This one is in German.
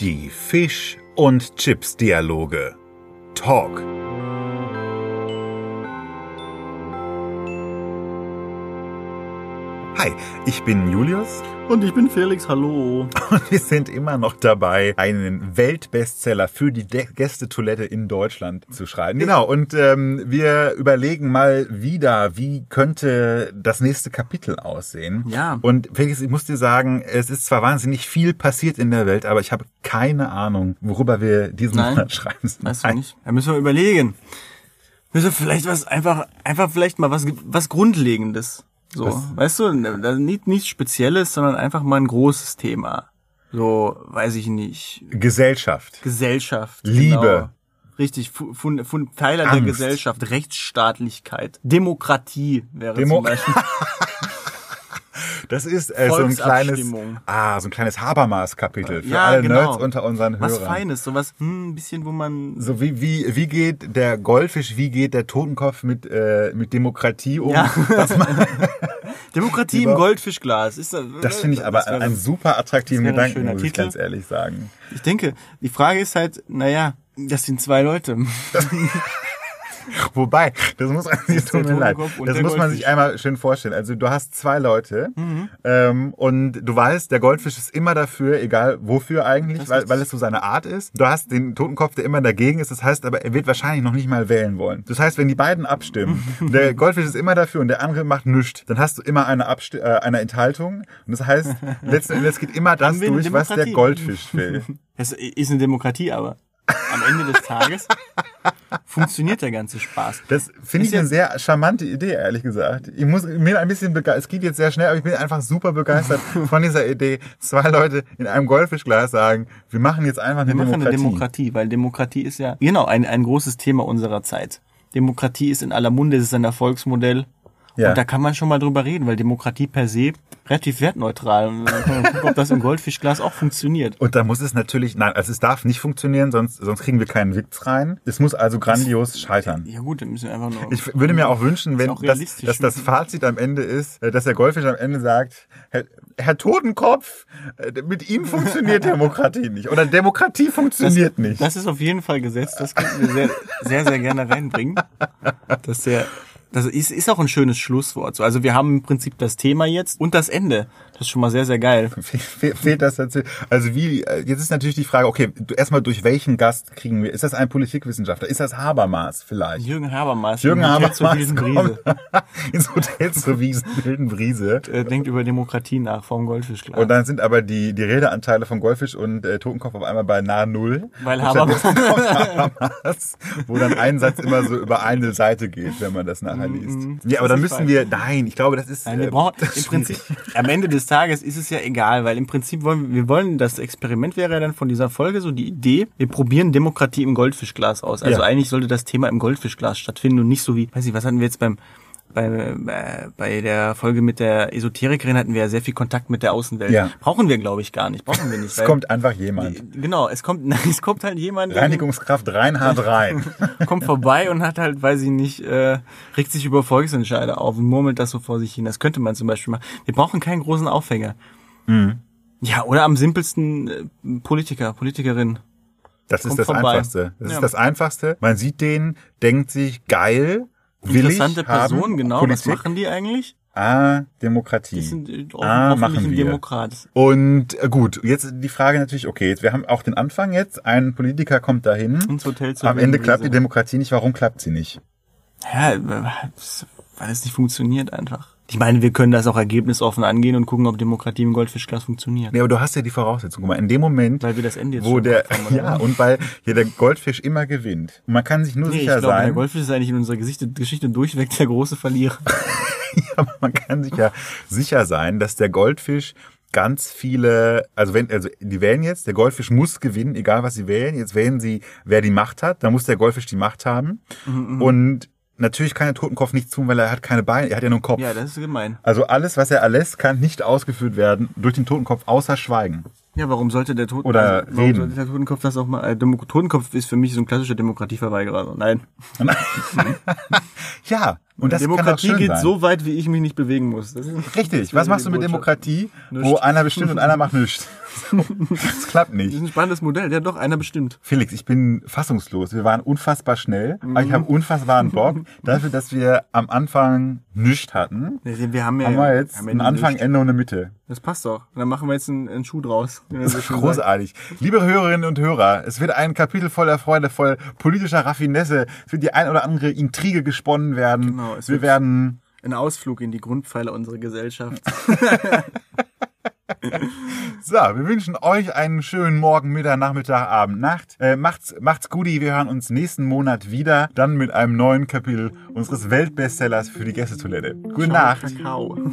Die Fisch- und Chips-Dialoge. Talk. Hi, ich bin Julius Und ich bin Felix, hallo. und wir sind immer noch dabei, einen Weltbestseller für die De Gästetoilette in Deutschland zu schreiben. Genau, und ähm, wir überlegen mal wieder, wie könnte das nächste Kapitel aussehen. Ja. Und Felix, ich muss dir sagen, es ist zwar wahnsinnig viel passiert in der Welt, aber ich habe keine Ahnung, worüber wir diesen Nein. Monat schreiben. Weißt du nicht? Da müssen wir überlegen. Müssen wir vielleicht was, einfach, einfach vielleicht mal was, was Grundlegendes. So, Was? weißt du, nicht, nichts Spezielles, sondern einfach mal ein großes Thema. So, weiß ich nicht. Gesellschaft. Gesellschaft. Liebe. Genau. Richtig, Fu- Fun, Fun, Pfeiler der Angst. Gesellschaft, Rechtsstaatlichkeit, Demokratie wäre Demo- zum Beispiel. Das ist äh, so ein kleines, ah, so ein kleines Habermas-Kapitel für Ja, alle genau. Nerds unter unseren Hörern. Was Feines, sowas, hm, ein bisschen, wo man So wie, wie, wie geht der Goldfisch, wie geht der Totenkopf mit, äh, mit Demokratie um? Ja. Das, Demokratie im Goldfischglas. Ist, das finde ich aber das einen super attraktiven das ein Gedanken, muss ich Titel. ganz ehrlich sagen. Ich denke, die Frage ist halt, naja, das sind zwei Leute. Wobei, das muss man sich ist der tut mir leid. Das muss man sich. Mhm. einmal schön vorstellen. Also du hast zwei Leute ähm, und du weißt, der Goldfisch ist immer dafür, egal wofür eigentlich, Das weil, weil es so seine Art ist. Du hast den Totenkopf, der immer dagegen ist. Das heißt aber, er wird wahrscheinlich noch nicht mal wählen wollen. Das heißt, wenn die beiden abstimmen, der Goldfisch ist immer dafür und der andere macht nichts, dann hast du immer eine, Absti äh, eine Enthaltung. Und das heißt, letzten Endes geht immer das durch, was der? Goldfisch will. Das ist eine Demokratie, aber am Ende des Tages funktioniert der ganze Spaß. Das finde ich eine sehr charmante Idee, ehrlich gesagt. Ich muss mir ein bisschen begeistert. Es geht jetzt sehr schnell, aber ich bin einfach super begeistert von dieser Idee. Zwei Leute in einem Goldfischglas sagen, wir machen jetzt einfach eine Wir machen Demokratie. eine Demokratie, weil Demokratie ist ja, genau, ein, ein großes Thema unserer Zeit. Demokratie ist in aller Munde, es ist ein Erfolgsmodell. Ja. Und da kann man schon mal drüber reden, weil Demokratie per se relativ wertneutral. Und dann kann man gucken, ob das im Goldfischglas auch funktioniert. Und da muss es natürlich, nein, also es darf nicht funktionieren, sonst, sonst kriegen wir keinen Witz rein. Es muss also grandios scheitern. Ja gut, dann müssen wir einfach nur. Ich würde mir auch wünschen, wenn auch das, dass das Fazit am Ende ist, äh, dass der Goldfisch am Ende sagt, Herr, Herr Totenkopf, äh, mit Ihnen funktioniert Demokratie nicht. Oder Demokratie funktioniert nicht. Das ist auf jeden Fall gesetzt. Das könnten wir sehr, sehr, sehr gerne reinbringen. Das ist sehr, das ist, ist auch ein schönes Schlusswort. So, Also wir haben im Prinzip das Thema jetzt und das Ende. Das ist schon mal sehr, sehr geil. Fe- fe- Fehlt das dazu? Also wie, äh, jetzt ist natürlich die Frage, okay, erstmal durch welchen Gast kriegen wir, ist das ein Politikwissenschaftler? Ist das Habermas vielleicht? Jürgen Habermas. Jürgen Habermas zur ins Hotel zur Wiesen, wilden Brise. Er denkt über Demokratie nach vom Goldfischglas. Und dann sind aber die, die Redeanteile von Goldfisch und äh, Totenkopf auf einmal bei nahe Null. Weil Habermas- Habermas, wo dann ein Satz immer so über eine Seite geht, wenn man das nachher liest. Ja, aber dann müssen wir, nein, ich glaube, das ist... Nein, wir äh, brauchen, im Prinzip, am Ende des Tages ist es ja egal, weil im Prinzip wollen wir, wir wollen, das Experiment wäre ja dann von dieser Folge so die Idee, wir probieren Demokratie im Goldfischglas aus. Also Ja. eigentlich sollte das Thema im Goldfischglas stattfinden und nicht so wie, weiß ich, was hatten wir jetzt beim, bei, äh, bei der Folge mit der Esoterikerin hatten wir ja sehr viel Kontakt mit der Außenwelt. Ja. Brauchen wir, glaube ich, gar nicht. Brauchen wir nicht. Es kommt einfach jemand. genau, es kommt, es kommt halt jemand, Reinigungskraft Reinhard rein. kommt vorbei und hat halt, weiß ich nicht, äh, regt sich über Volksentscheide auf und murmelt das so vor sich hin. Das könnte man zum Beispiel machen. Wir brauchen keinen großen Aufhänger. Mhm. Ja, oder am simpelsten äh, Politiker, Politikerin. Das ist Kommt das vorbei. Einfachste. Das Ja. ist das Einfachste. Man sieht den, denkt sich, geil, Interessante haben, Person, genau. Politik. Was machen die eigentlich? Ah, Demokratie. Die sind äh, ah, hoffentlich machen wir. Demokrat. Und äh, gut, jetzt die Frage natürlich, okay, jetzt, wir haben auch den Anfang jetzt, ein Politiker kommt dahin, Ins Hotel zur am Ende klappt die. Demokratie nicht, warum klappt sie nicht? Ja, weil es nicht funktioniert einfach. Ich meine, wir können das auch ergebnisoffen angehen und gucken, ob Demokratie im Goldfischglas funktioniert. Ja, aber du hast ja die Voraussetzung. Guck mal, in dem Moment, Weil wir das Ende jetzt wo schon der, haben, ja, und weil hier der Goldfisch immer gewinnt. Und man kann sich nur Nee, ich sicher glaube, der sein, Goldfisch ist eigentlich in unserer Geschichte, Geschichte durchweg der große Verlierer. aber man kann sich ja sicher sein, dass der Goldfisch ganz viele, also wenn, also die wählen jetzt, der Goldfisch muss gewinnen, egal was sie wählen. Jetzt wählen sie, wer die Macht hat, dann muss der Goldfisch die Macht haben. Mhm, Und natürlich kann der Totenkopf nichts tun, weil er hat keine Beine, er hat ja nur einen Kopf. Ja, das ist gemein. Also alles, was er erlässt, kann nicht ausgeführt werden durch den Totenkopf, außer Schweigen. Ja, warum sollte der Toten Oder warum reden. sollte der Totenkopf das auch mal? Äh, Totenkopf ist für mich so ein klassischer Demokratieverweigerer. Also, Nein. Ja, und das Demokratie geht sein. so weit, wie ich mich nicht bewegen muss. Das ist Richtig. das Was machst du mit. Demokratie, Nichts. wo einer bestimmt und einer macht nichts? Das klappt Das nicht. ist ein spannendes Modell. Ja, doch, einer bestimmt. Felix, ich bin fassungslos. Wir waren unfassbar schnell, aber ich habe unfassbaren Bock dafür, dass wir am Anfang nichts hatten. Wir haben ja, Haben wir jetzt haben einen Anfang, Lust. Ende und eine Mitte. Das passt doch. Und dann machen wir jetzt einen, einen Schuh draus. man so schön sagt. Großartig. Liebe Hörerinnen und Hörer, es wird ein Kapitel voller Freude, voll politischer Raffinesse. Es wird die ein oder andere Intrige gesponnen werden. Genau, es wir werden Ein Ausflug in die Grundpfeiler unserer Gesellschaft. So, wir wünschen euch einen schönen Morgen, Mittag, Nachmittag, Abend, Nacht. Äh, macht's, macht's gut, wir hören uns nächsten Monat wieder, dann mit einem neuen Kapitel unseres Weltbestsellers für die Gästetoilette. Gute Nacht. Kakao.